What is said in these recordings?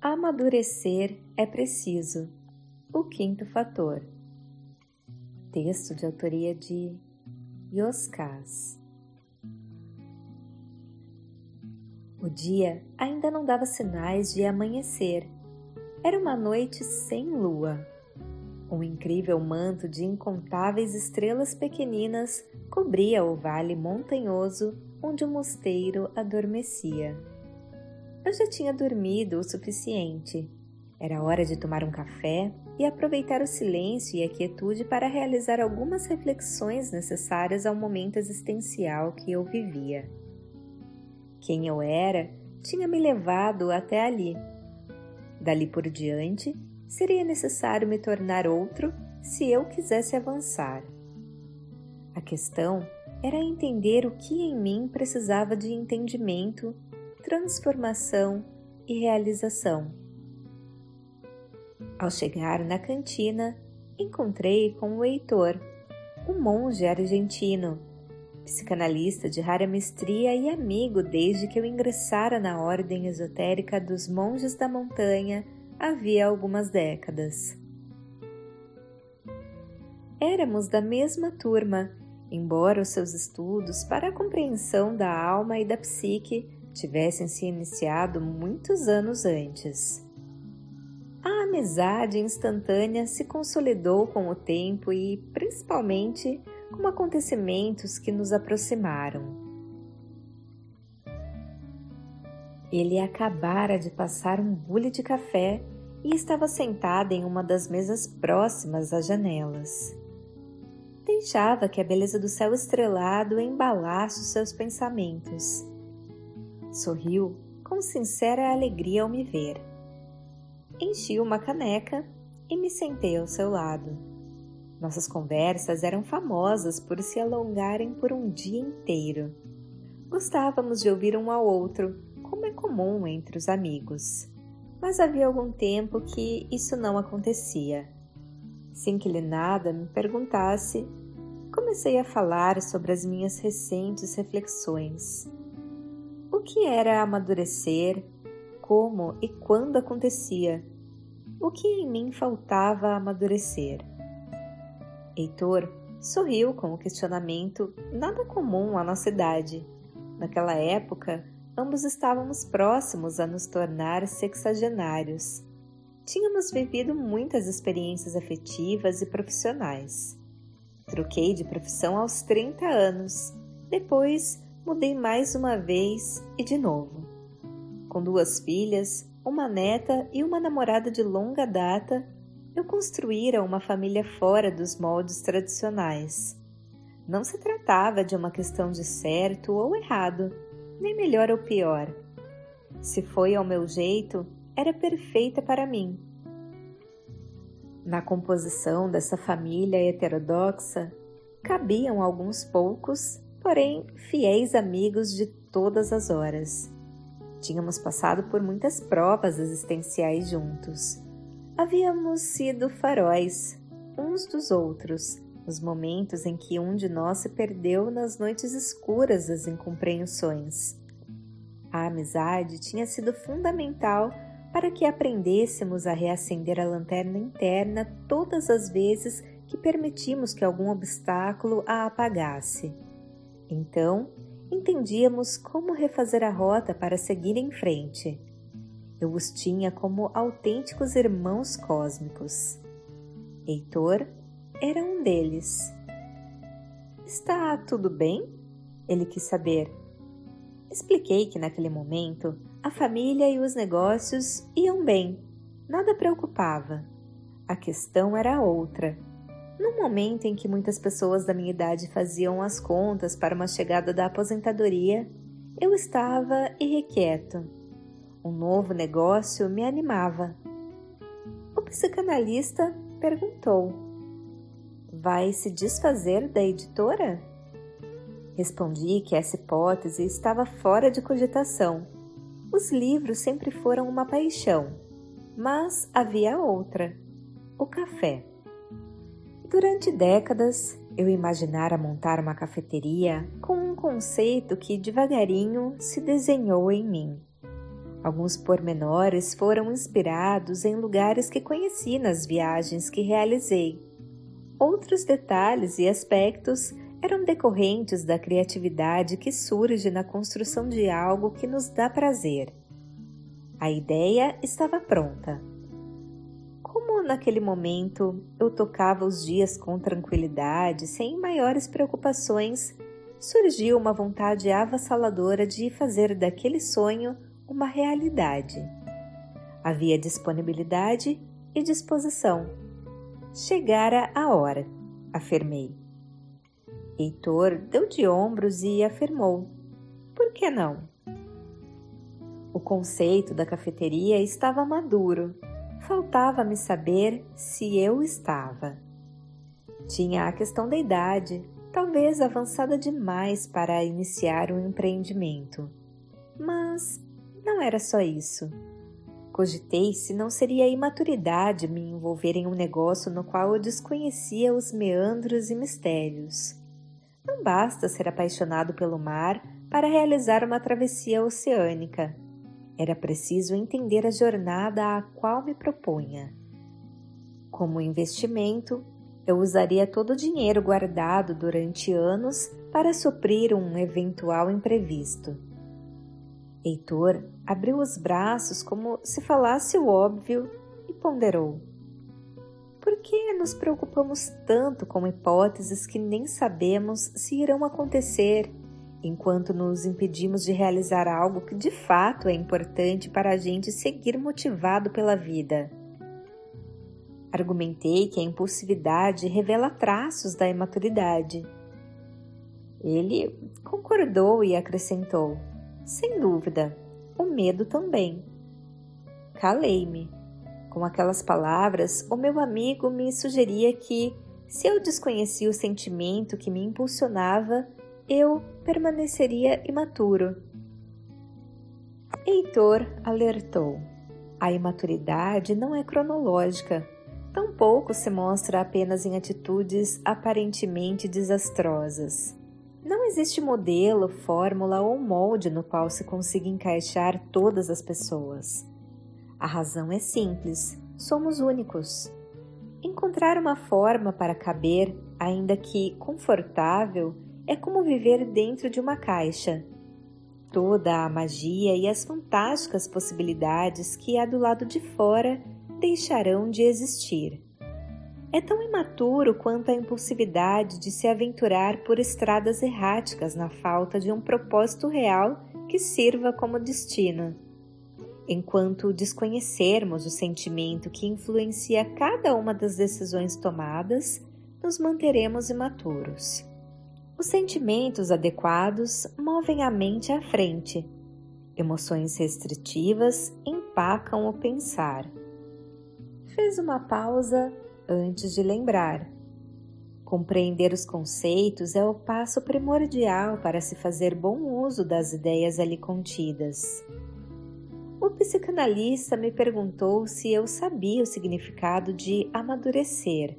Amadurecer é preciso. O quinto fator. Texto de autoria de Yoskaz. O dia ainda não dava sinais de amanhecer. Era uma noite sem lua. Um incrível manto de incontáveis estrelas pequeninas cobria o vale montanhoso onde o mosteiro adormecia. Eu já tinha dormido o suficiente. Era hora de tomar um café e aproveitar o silêncio e a quietude para realizar algumas reflexões necessárias ao momento existencial que eu vivia. Quem eu era tinha me levado até ali. Dali por diante, seria necessário me tornar outro se eu quisesse avançar. A questão era entender o que em mim precisava de entendimento, transformação e realização. Ao chegar na cantina, encontrei com o Heitor, um monge argentino, psicanalista de rara mestria e amigo desde que eu ingressara na ordem esotérica dos Monges da Montanha havia algumas décadas. Éramos da mesma turma, embora os seus estudos para a compreensão da alma e da psique tivessem se iniciado muitos anos antes. A amizade instantânea se consolidou com o tempo e, principalmente, com acontecimentos que nos aproximaram. Ele acabara de passar um bule de café e estava sentado em uma das mesas próximas às janelas. Deixava que a beleza do céu estrelado embalasse os seus pensamentos. Sorriu com sincera alegria ao me ver. Enchi uma caneca e me sentei ao seu lado. Nossas conversas eram famosas por se alongarem por um dia inteiro. Gostávamos de ouvir um ao outro como é comum entre os amigos. Mas havia algum tempo que isso não acontecia. Sem que ele nada me perguntasse, comecei a falar sobre as minhas recentes reflexões. O que era amadurecer, como e quando acontecia, o que em mim faltava amadurecer. Heitor sorriu com o questionamento nada comum à nossa idade. Naquela época, ambos estávamos próximos a nos tornar sexagenários. Tínhamos vivido muitas experiências afetivas e profissionais. Troquei de profissão aos 30 anos, depois mudei mais uma vez e de novo. Com duas filhas, uma neta e uma namorada de longa data, eu construíra uma família fora dos moldes tradicionais. Não se tratava de uma questão de certo ou errado nem melhor ou pior. Se foi ao meu jeito, era perfeita para mim. Na composição dessa família heterodoxa, cabiam alguns poucos, porém fiéis amigos de todas as horas. Tínhamos passado por muitas provas existenciais juntos. Havíamos sido faróis uns dos outros, nos momentos em que um de nós se perdeu nas noites escuras das incompreensões. A amizade tinha sido fundamental para que aprendêssemos a reacender a lanterna interna todas as vezes que permitimos que algum obstáculo a apagasse. Então, entendíamos como refazer a rota para seguir em frente. Eu os tinha como autênticos irmãos cósmicos. Heitor era um deles. Está tudo bem? Ele quis saber. Expliquei que naquele momento a família e os negócios iam bem, nada preocupava. A questão era outra. No momento em que muitas pessoas da minha idade faziam as contas para uma chegada da aposentadoria, eu estava irrequieto. Um novo negócio me animava. O psicanalista perguntou: vai se desfazer da editora? Respondi que essa hipótese estava fora de cogitação. Os livros sempre foram uma paixão, mas havia outra: o café. Durante décadas, eu imaginara montar uma cafeteria com um conceito que devagarinho se desenhou em mim. Alguns pormenores foram inspirados em lugares que conheci nas viagens que realizei. Outros detalhes e aspectos eram decorrentes da criatividade que surge na construção de algo que nos dá prazer. A ideia estava pronta. Como naquele momento eu tocava os dias com tranquilidade, sem maiores preocupações, surgiu uma vontade avassaladora de fazer daquele sonho uma realidade. Havia disponibilidade e disposição. Chegara a hora, afirmei. Heitor deu de ombros e afirmou: Por que não? O conceito da cafeteria estava maduro. Faltava-me saber se eu estava. Tinha a questão da idade, talvez avançada demais para iniciar um empreendimento. Mas não era só isso. Cogitei se não seria imaturidade me envolver em um negócio no qual eu desconhecia os meandros e mistérios. Não basta ser apaixonado pelo mar para realizar uma travessia oceânica. Era preciso entender a jornada a qual me propunha. Como investimento, eu usaria todo o dinheiro guardado durante anos para suprir um eventual imprevisto. Heitor abriu os braços como se falasse o óbvio e ponderou. Por que nos preocupamos tanto com hipóteses que nem sabemos se irão acontecer, enquanto nos impedimos de realizar algo que de fato é importante para a gente seguir motivado pela vida? Argumentei que a impulsividade revela traços da imaturidade. Ele concordou e acrescentou: Sem dúvida, o medo também. Calei-me. Com aquelas palavras, o meu amigo me sugeria que, se eu desconhecia o sentimento que me impulsionava, eu permaneceria imaturo. Heitor alertou: a imaturidade não é cronológica, tampouco se mostra apenas em atitudes aparentemente desastrosas. Não existe modelo, fórmula ou molde no qual se consiga encaixar todas as pessoas. A razão é simples: somos únicos. Encontrar uma forma para caber, ainda que confortável, é como viver dentro de uma caixa. Toda a magia e as fantásticas possibilidades que há do lado de fora deixarão de existir. É tão imaturo quanto a impulsividade de se aventurar por estradas erráticas na falta de um propósito real que sirva como destino. Enquanto desconhecermos o sentimento que influencia cada uma das decisões tomadas, nos manteremos imaturos. Os sentimentos adequados movem a mente à frente. Emoções restritivas empacam o pensar. Fez uma pausa antes de lembrar. Compreender os conceitos é o passo primordial para se fazer bom uso das ideias ali contidas. O psicanalista me perguntou se eu sabia o significado de amadurecer.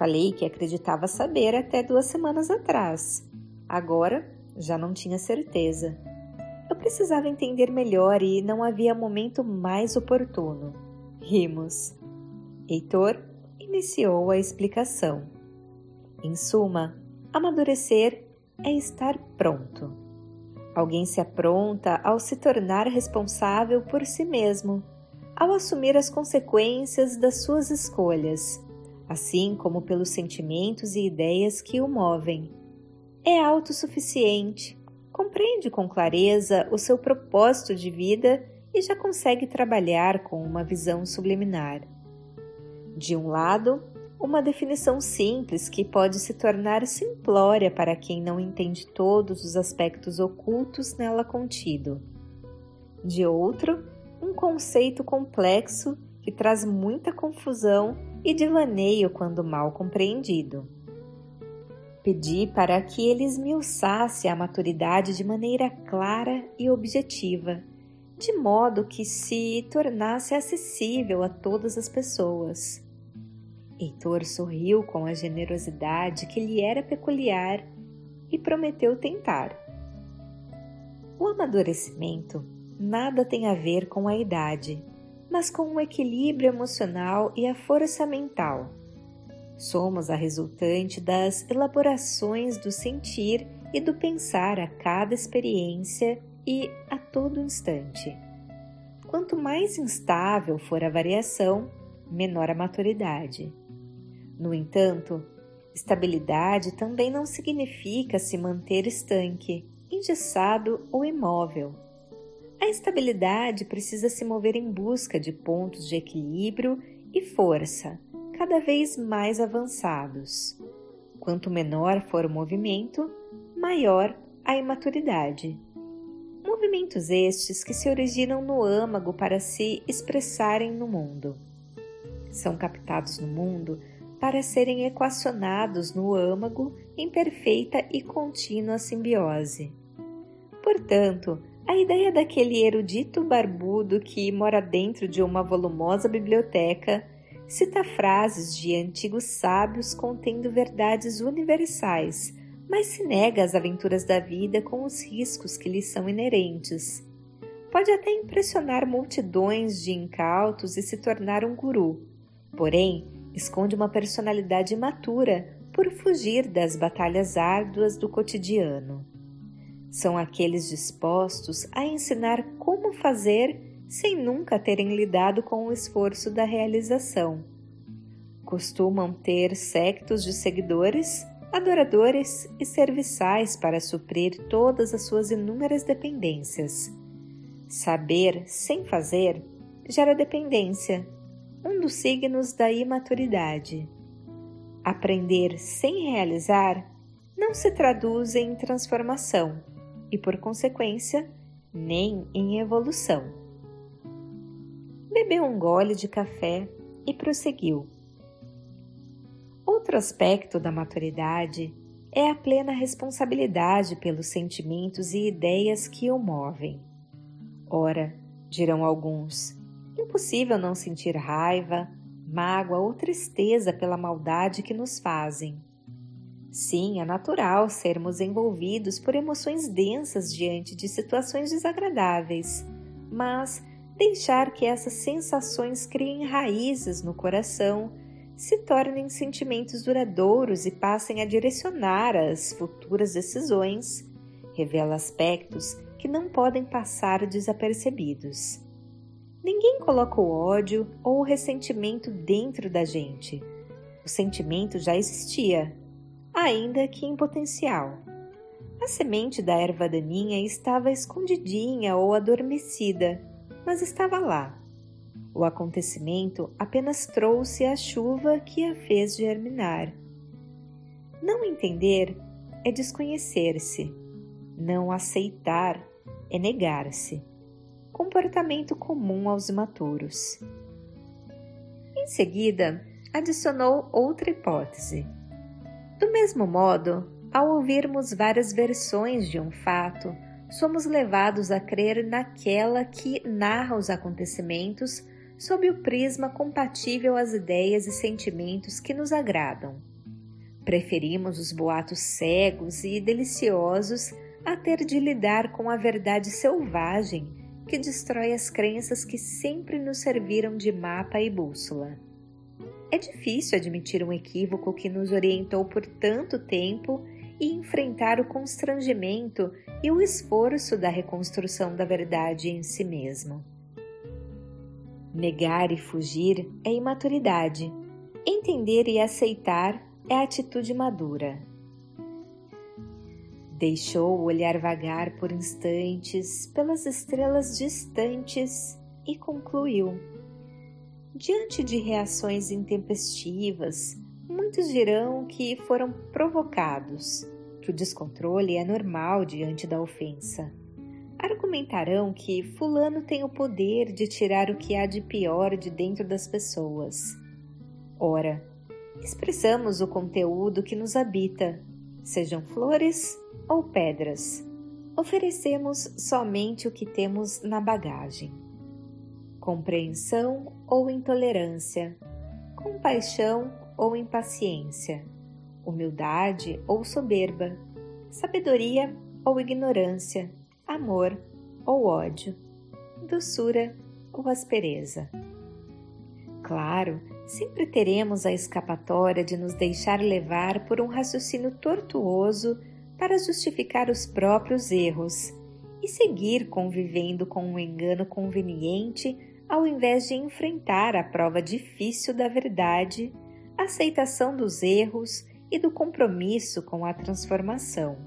Falei que acreditava saber até duas semanas atrás. Agora já não tinha certeza. Eu precisava entender melhor e não havia momento mais oportuno. Rimos. Heitor iniciou a explicação. Em suma, amadurecer é estar pronto. Alguém se apronta ao se tornar responsável por si mesmo, ao assumir as consequências das suas escolhas, assim como pelos sentimentos e ideias que o movem. É autossuficiente, compreende com clareza o seu propósito de vida e já consegue trabalhar com uma visão subliminar. De um lado, uma definição simples que pode se tornar simplória para quem não entende todos os aspectos ocultos nela contido. De outro, um conceito complexo que traz muita confusão e devaneio quando mal compreendido. Pedi para que ele esmiuçasse a maturidade de maneira clara e objetiva, de modo que se tornasse acessível a todas as pessoas. Heitor sorriu com a generosidade que lhe era peculiar e prometeu tentar. O amadurecimento nada tem a ver com a idade, mas com o equilíbrio emocional e a força mental. Somos a resultante das elaborações do sentir e do pensar a cada experiência e a todo instante. Quanto mais instável for a variação, menor a maturidade. No entanto, estabilidade também não significa se manter estanque, engessado ou imóvel. A estabilidade precisa se mover em busca de pontos de equilíbrio e força cada vez mais avançados. Quanto menor for o movimento, maior a imaturidade. Movimentos estes que se originam no âmago para se expressarem no mundo. São captados no mundo para serem equacionados no âmago em perfeita e contínua simbiose. Portanto, a ideia daquele erudito barbudo que mora dentro de uma volumosa biblioteca cita frases de antigos sábios contendo verdades universais mas se nega às aventuras da vida com os riscos que lhes são inerentes. Pode até impressionar multidões de incautos e se tornar um guru, porém esconde uma personalidade imatura por fugir das batalhas árduas do cotidiano. São aqueles dispostos a ensinar como fazer sem nunca terem lidado com o esforço da realização. Costumam ter sectos de seguidores adoradores e serviçais para suprir todas as suas inúmeras dependências. Saber sem fazer gera dependência, um dos signos da imaturidade. Aprender sem realizar não se traduz em transformação e, por consequência, nem em evolução. Bebeu um gole de café e prosseguiu. Outro aspecto da maturidade é a plena responsabilidade pelos sentimentos e ideias que o movem. Ora, dirão alguns, impossível não sentir raiva, mágoa ou tristeza pela maldade que nos fazem. Sim, é natural sermos envolvidos por emoções densas diante de situações desagradáveis, mas deixar que essas sensações criem raízes no coração se tornem sentimentos duradouros e passem a direcionar as futuras decisões, revela aspectos que não podem passar desapercebidos. Ninguém coloca o ódio ou o ressentimento dentro da gente. O sentimento já existia, ainda que em potencial. A semente da erva daninha estava escondidinha ou adormecida, mas estava lá o acontecimento apenas trouxe a chuva que a fez germinar. Não entender é desconhecer-se. Não aceitar é negar-se. Comportamento comum aos imaturos. Em seguida, adicionou outra hipótese. Do mesmo modo, ao ouvirmos várias versões de um fato, somos levados a crer naquela que narra os acontecimentos sob o prisma compatível às ideias e sentimentos que nos agradam. Preferimos os boatos cegos e deliciosos a ter de lidar com a verdade selvagem que destrói as crenças que sempre nos serviram de mapa e bússola. É difícil admitir um equívoco que nos orientou por tanto tempo e enfrentar o constrangimento e o esforço da reconstrução da verdade em si mesmo. Negar e fugir é imaturidade. Entender e aceitar é atitude madura. Deixou o olhar vagar por instantes pelas estrelas distantes e concluiu. Diante de reações intempestivas, muitos dirão que foram provocados, que o descontrole é normal diante da ofensa argumentarão que Fulano tem o poder de tirar o que há de pior de dentro das pessoas. Ora, expressamos o conteúdo que nos habita, sejam flores ou pedras. Oferecemos somente o que temos na bagagem. Compreensão ou intolerância, compaixão ou impaciência, humildade ou soberba, sabedoria ou ignorância amor ou ódio, doçura ou aspereza. Claro, sempre teremos a escapatória de nos deixar levar por um raciocínio tortuoso para justificar os próprios erros e seguir convivendo com um engano conveniente ao invés de enfrentar a prova difícil da verdade, a aceitação dos erros e do compromisso com a transformação.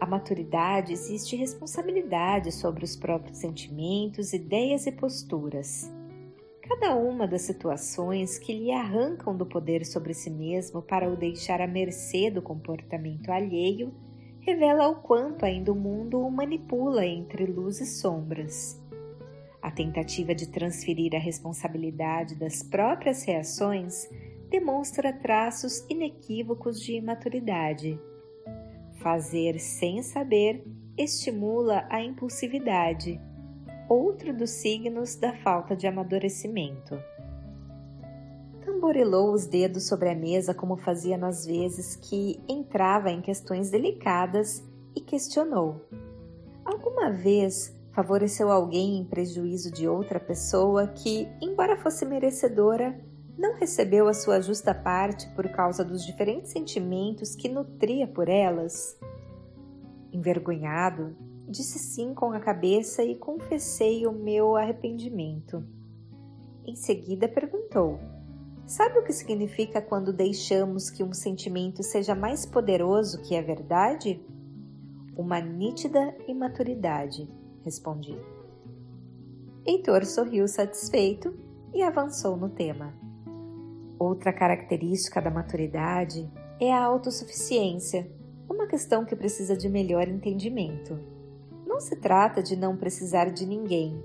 A maturidade existe responsabilidade sobre os próprios sentimentos, ideias e posturas. Cada uma das situações que lhe arrancam do poder sobre si mesmo para o deixar à mercê do comportamento alheio revela o quanto ainda o mundo o manipula entre luz e sombras. A tentativa de transferir a responsabilidade das próprias reações demonstra traços inequívocos de imaturidade. Fazer sem saber estimula a impulsividade, outro dos signos da falta de amadurecimento. Tamborilou os dedos sobre a mesa como fazia nas vezes que entrava em questões delicadas e questionou: Alguma vez favoreceu alguém em prejuízo de outra pessoa que, embora fosse merecedora, não recebeu a sua justa parte por causa dos diferentes sentimentos que nutria por elas? Envergonhado, disse sim com a cabeça e confessei o meu arrependimento. Em seguida perguntou: Sabe o que significa quando deixamos que um sentimento seja mais poderoso que a verdade? Uma nítida imaturidade respondi. Heitor sorriu satisfeito e avançou no tema. Outra característica da maturidade é a autossuficiência, uma questão que precisa de melhor entendimento. Não se trata de não precisar de ninguém.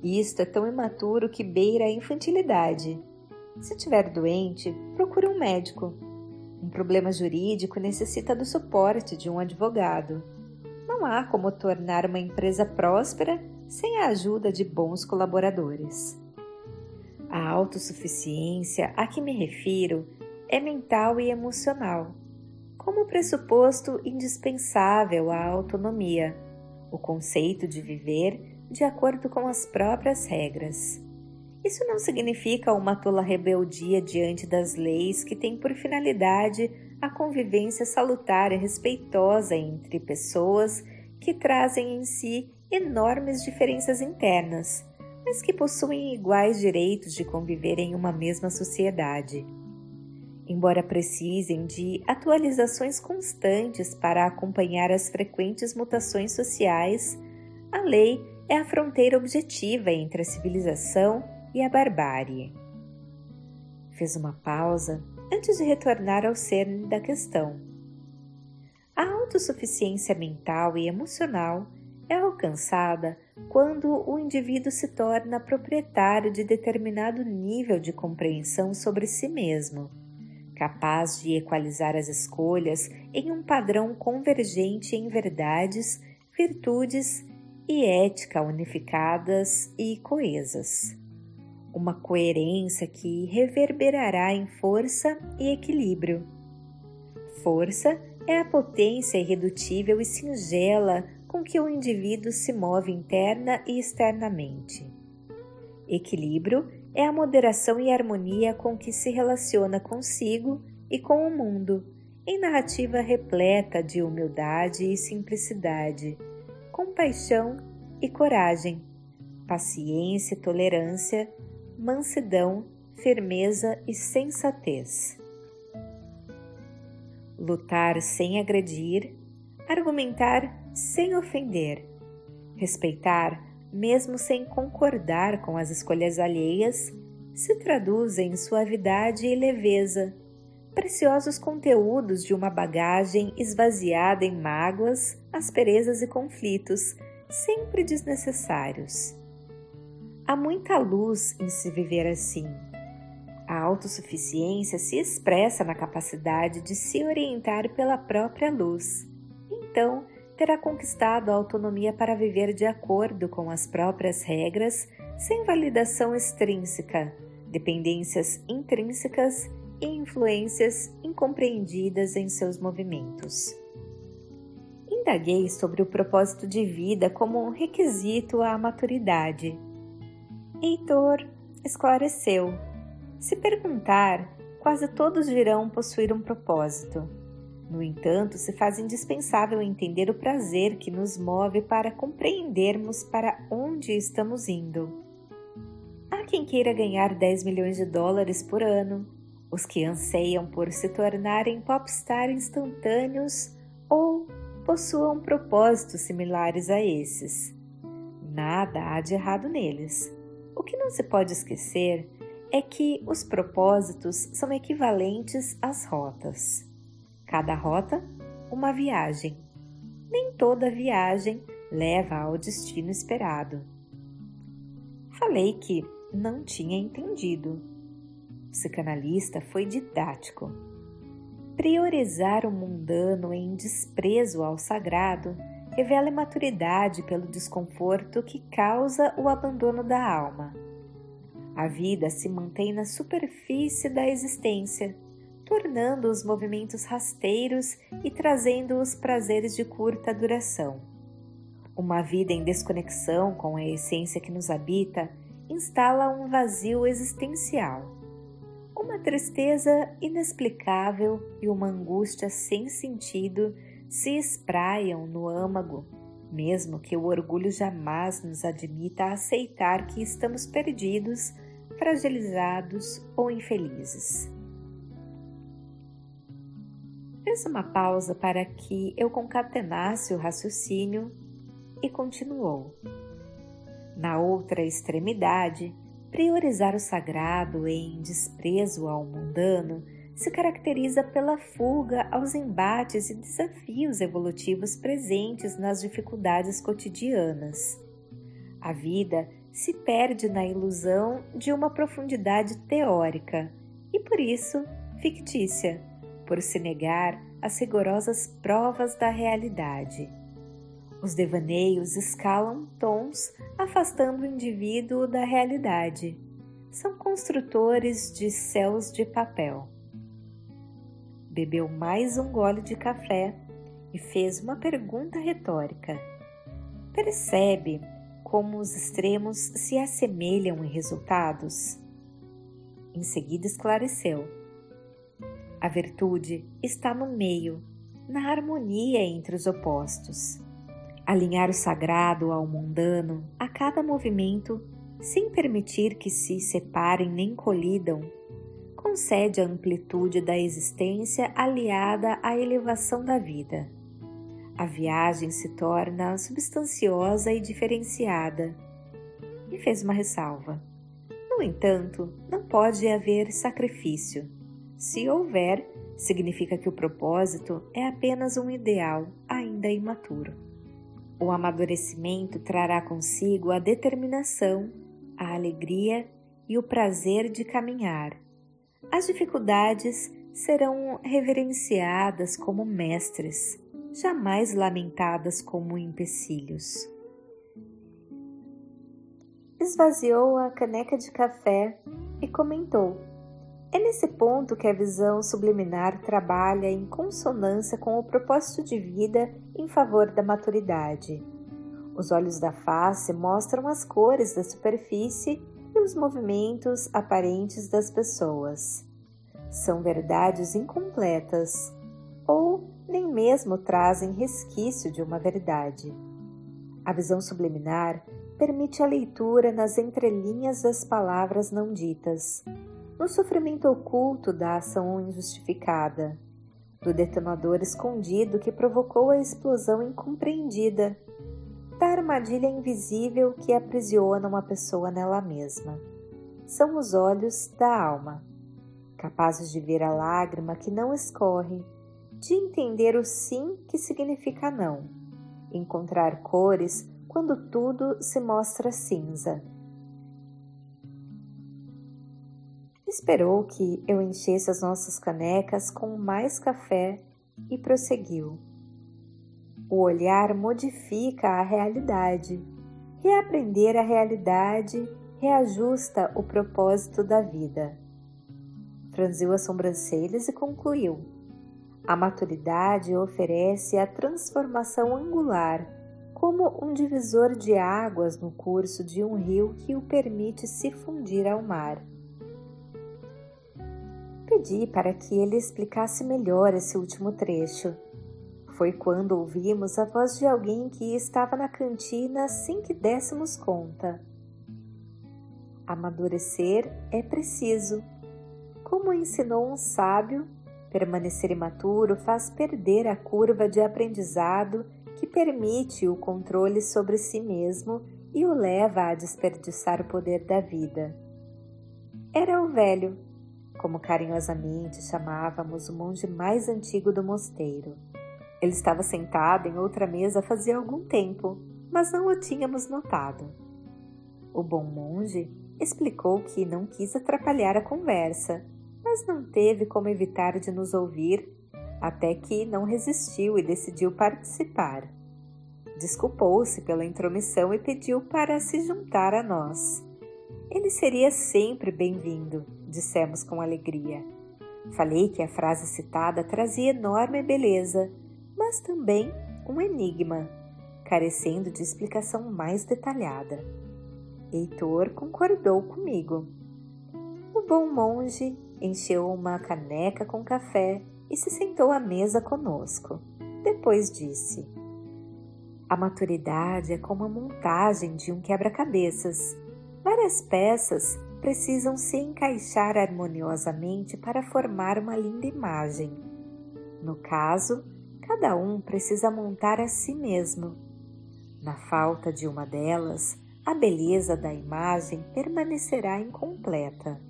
Isto é tão imaturo que beira a infantilidade. Se estiver doente, procure um médico. Um problema jurídico necessita do suporte de um advogado não há como tornar uma empresa próspera sem a ajuda de bons colaboradores. A autossuficiência a que me refiro é mental e emocional, como pressuposto indispensável à autonomia, o conceito de viver de acordo com as próprias regras. Isso não significa uma tola rebeldia diante das leis que têm por finalidade a convivência salutar e respeitosa entre pessoas que trazem em si enormes diferenças internas, mas que possuem iguais direitos de conviver em uma mesma sociedade. Embora precisem de atualizações constantes para acompanhar as frequentes mutações sociais, a lei é a fronteira objetiva entre a civilização e a barbárie. Fez uma pausa antes de retornar ao cerne da questão. A autossuficiência mental e emocional é alcançada quando o indivíduo se torna proprietário de determinado nível de compreensão sobre si mesmo, capaz de equalizar as escolhas em um padrão convergente em verdades, virtudes e ética unificadas e coesas uma coerência que reverberará em força e equilíbrio. Força é a potência irredutível e singela com que o indivíduo se move interna e externamente. Equilíbrio é a moderação e harmonia com que se relaciona consigo e com o mundo, em narrativa repleta de humildade e simplicidade, compaixão e coragem, paciência e tolerância, mansidão, firmeza e sensatez. Lutar sem agredir, argumentar sem ofender, respeitar mesmo sem concordar com as escolhas alheias, se traduz em suavidade e leveza, preciosos conteúdos de uma bagagem esvaziada em mágoas, asperezas e conflitos, sempre desnecessários. Há muita luz em se viver assim. A autossuficiência se expressa na capacidade de se orientar pela própria luz. Então, terá conquistado a autonomia para viver de acordo com as próprias regras, sem validação extrínseca, dependências intrínsecas e influências incompreendidas em seus movimentos. Indaguei sobre o propósito de vida como um requisito à maturidade. Heitor esclareceu: se perguntar, quase todos dirão possuir um propósito. No entanto, se faz indispensável entender o prazer que nos move para compreendermos para onde estamos indo. Há quem queira ganhar 10 milhões de dólares por ano, os que anseiam por se tornarem popstar instantâneos ou possuam propósitos similares a esses. Nada há de errado neles. O que não se pode esquecer é que os propósitos são equivalentes às rotas. Cada rota, uma viagem. Nem toda viagem leva ao destino esperado. Falei que não tinha entendido. O psicanalista foi didático Priorizar o mundano em desprezo ao sagrado revela imaturidade pelo desconforto que causa o abandono da alma. A vida se mantém na superfície da existência, tornando os movimentos rasteiros e trazendo os prazeres de curta duração. Uma vida em desconexão com a essência que nos habita instala um vazio existencial uma tristeza inexplicável e uma angústia sem sentido se espraiam no âmago, mesmo que o orgulho jamais nos admita aceitar que estamos perdidos, fragilizados ou infelizes. Fez uma pausa para que eu concatenasse o raciocínio e continuou. Na outra extremidade, Priorizar o sagrado em desprezo ao mundano se caracteriza pela fuga aos embates e desafios evolutivos presentes nas dificuldades cotidianas. A vida se perde na ilusão de uma profundidade teórica e, por isso, fictícia, por se negar às rigorosas provas da realidade. Os devaneios escalam tons, afastando o indivíduo da realidade. São construtores de céus de papel. Bebeu mais um gole de café e fez uma pergunta retórica. Percebe como os extremos se assemelham em resultados? Em seguida esclareceu. A virtude está no meio, na harmonia entre os opostos. Alinhar o sagrado ao mundano a cada movimento, sem permitir que se separem nem colidam, concede a amplitude da existência aliada à elevação da vida. A viagem se torna substanciosa e diferenciada. E fez uma ressalva. No entanto, não pode haver sacrifício. Se houver, significa que o propósito é apenas um ideal ainda imaturo. O amadurecimento trará consigo a determinação, a alegria e o prazer de caminhar. As dificuldades serão reverenciadas como mestres, jamais lamentadas como empecilhos. Esvaziou a caneca de café e comentou é nesse ponto que a visão subliminar trabalha em consonância com o propósito de vida em favor da maturidade. Os olhos da face mostram as cores da superfície e os movimentos aparentes das pessoas. São verdades incompletas ou nem mesmo trazem resquício de uma verdade. A visão subliminar permite a leitura nas entrelinhas das palavras não ditas no sofrimento oculto da ação injustificada, do detonador escondido que provocou a explosão incompreendida, da armadilha invisível que aprisiona uma pessoa nela mesma. São os olhos da alma, capazes de ver a lágrima que não escorre, de entender o sim que significa não, encontrar cores quando tudo se mostra cinza Esperou que eu enchesse as nossas canecas com mais café e prosseguiu. O olhar modifica a realidade. Reaprender a realidade reajusta o propósito da vida. Franziu as sobrancelhas e concluiu. A maturidade oferece a transformação angular, como um divisor de águas no curso de um rio que o permite se fundir ao mar. Pedi para que ele explicasse melhor esse último trecho. Foi quando ouvimos a voz de alguém que estava na cantina sem que dessemos conta. Amadurecer é preciso. Como ensinou um sábio, permanecer imaturo faz perder a curva de aprendizado que permite o controle sobre si mesmo e o leva a desperdiçar o poder da vida. Era o velho, como carinhosamente chamávamos o monge mais antigo do mosteiro. Ele estava sentado em outra mesa fazia algum tempo, mas não o tínhamos notado. O bom monge explicou que não quis atrapalhar a conversa, mas não teve como evitar de nos ouvir, até que não resistiu e decidiu participar. Desculpou-se pela intromissão e pediu para se juntar a nós. Ele seria sempre bem-vindo, dissemos com alegria. Falei que a frase citada trazia enorme beleza, mas também um enigma, carecendo de explicação mais detalhada. Heitor concordou comigo. O bom monge encheu uma caneca com café e se sentou à mesa conosco. Depois disse: A maturidade é como a montagem de um quebra-cabeças. Várias peças precisam se encaixar harmoniosamente para formar uma linda imagem. No caso, cada um precisa montar a si mesmo. Na falta de uma delas, a beleza da imagem permanecerá incompleta.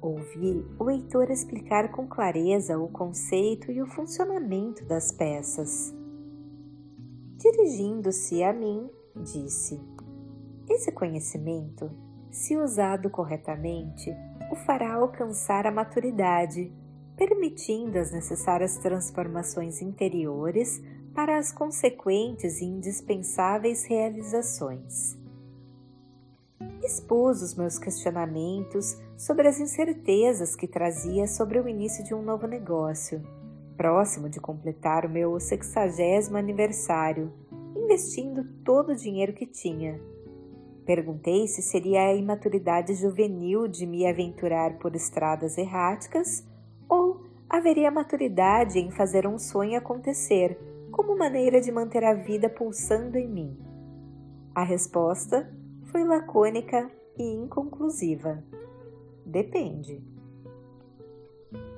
Ouvi o Heitor explicar com clareza o conceito e o funcionamento das peças. Dirigindo-se a mim, disse: Esse conhecimento, se usado corretamente, o fará alcançar a maturidade, permitindo as necessárias transformações interiores para as consequentes e indispensáveis realizações expus os meus questionamentos sobre as incertezas que trazia sobre o início de um novo negócio, próximo de completar o meu sexagésimo aniversário, investindo todo o dinheiro que tinha. Perguntei se seria a imaturidade juvenil de me aventurar por estradas erráticas haveria maturidade em fazer um sonho acontecer como maneira de manter a vida pulsando em mim. A resposta foi lacônica e inconclusiva. Depende.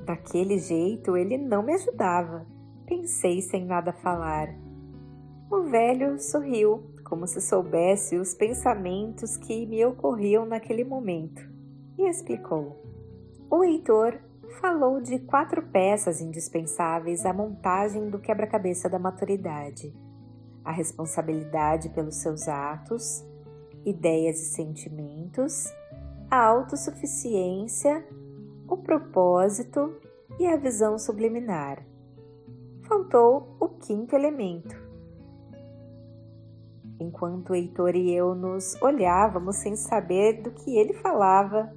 Daquele jeito ele não me ajudava. Pensei sem nada falar. O velho sorriu, como se soubesse os pensamentos que me ocorriam naquele momento, e explicou. O Heitor falou de quatro peças indispensáveis à montagem do quebra-cabeça da maturidade: a responsabilidade pelos seus atos, ideias e sentimentos, a autossuficiência, o propósito e a visão subliminar. Faltou o quinto elemento. Enquanto Heitor e eu nos olhávamos sem saber do que ele falava,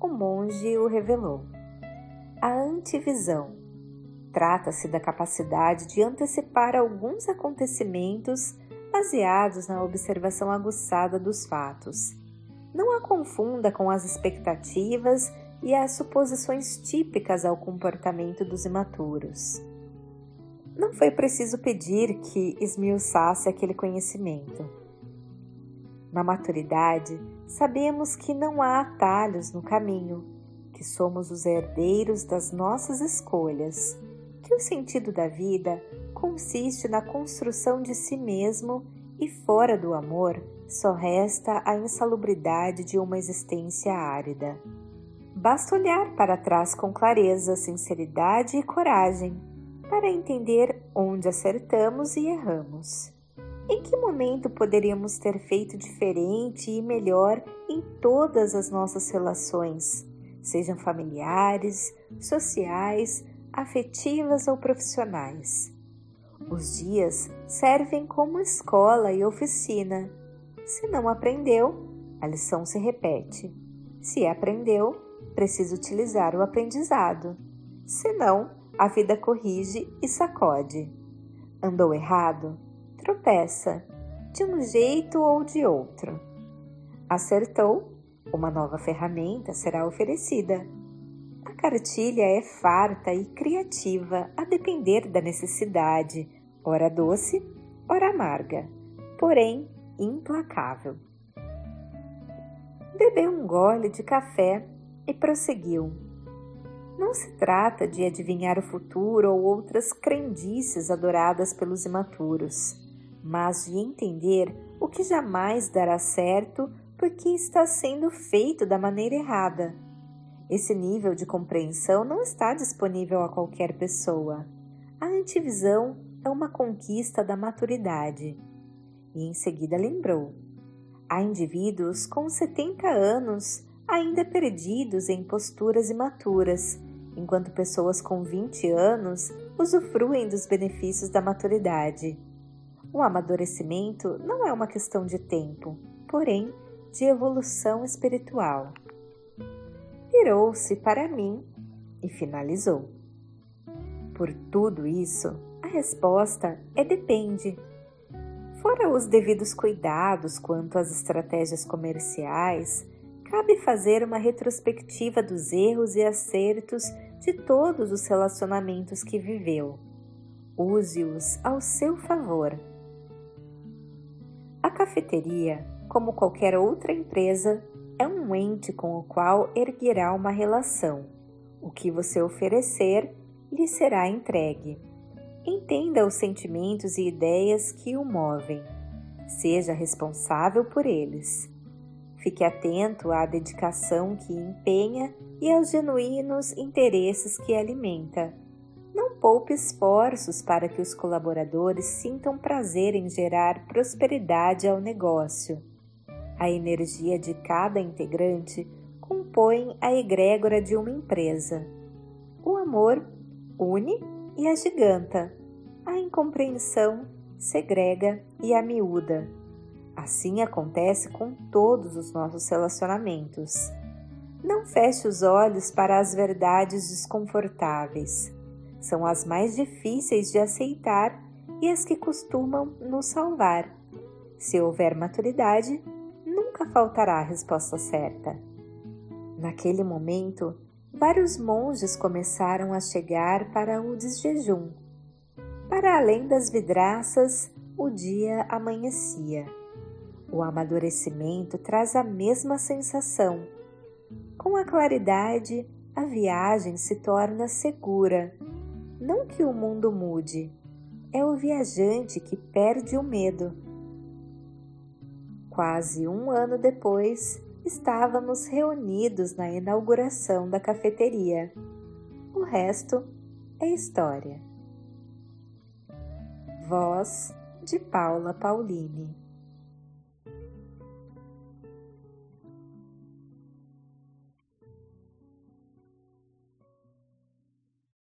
o monge o revelou. A antivisão trata-se da capacidade de antecipar alguns acontecimentos baseados na observação aguçada dos fatos. Não a confunda com as expectativas e as suposições típicas ao comportamento dos imaturos. Não foi preciso pedir que esmiuçasse aquele conhecimento. Na maturidade, sabemos que não há atalhos no caminho, que somos os herdeiros das nossas escolhas, que o sentido da vida consiste na construção de si mesmo e fora do amor só resta a insalubridade de uma existência árida. Basta olhar para trás com clareza, sinceridade e coragem para entender onde acertamos e erramos. Em que momento poderíamos ter feito diferente e melhor em todas as nossas relações, sejam familiares, sociais, afetivas ou profissionais? Os dias servem como escola e oficina. Se não aprendeu, a lição se repete. Se aprendeu, precisa utilizar o aprendizado. Se não, a vida corrige e sacode. Andou errado? Tropeça, de um jeito ou de outro. Acertou? Uma nova ferramenta será oferecida. A cartilha é farta e criativa a depender da necessidade, ora doce, ora amarga, porém implacável. Bebeu um gole de café e prosseguiu. Não se trata de adivinhar o futuro ou outras crendices adoradas pelos imaturos, mas de entender o que jamais dará certo porque está sendo feito da maneira errada. Esse nível de compreensão não está disponível a qualquer pessoa. A antivisão é uma conquista da maturidade. E em seguida lembrou: há indivíduos com 70 anos ainda perdidos em posturas imaturas, enquanto pessoas com 20 anos usufruem dos benefícios da maturidade. O amadurecimento não é uma questão de tempo, porém de evolução espiritual. Virou-se para mim e finalizou. Por tudo isso, a resposta é depende. Fora os devidos cuidados quanto às estratégias comerciais, cabe fazer uma retrospectiva dos erros e acertos de todos os relacionamentos que viveu. Use-os ao seu favor. A cafeteria, como qualquer outra empresa, é um ente com o qual erguerá uma relação. O que você oferecer lhe será entregue. Entenda os sentimentos e ideias que o movem. Seja responsável por eles. Fique atento à dedicação que empenha e aos genuínos interesses que alimenta. Não poupe esforços para que os colaboradores sintam prazer em gerar prosperidade ao negócio. A energia de cada integrante compõe a egrégora de uma empresa. O amor une e agiganta. A incompreensão segrega e amiúda. Assim acontece com todos os nossos relacionamentos. Não feche os olhos para as verdades desconfortáveis. São as mais difíceis de aceitar e as que costumam nos salvar. Se houver maturidade, nunca faltará a resposta certa. Naquele momento, vários monges começaram a chegar para o desjejum. Para além das vidraças, o dia amanhecia. O amadurecimento traz a mesma sensação. Com a claridade, a viagem se torna segura. Não que o mundo mude, é o viajante que perde o medo. Quase um ano depois, estávamos reunidos na inauguração da cafeteria. O resto é história. Voz de Paula Pauline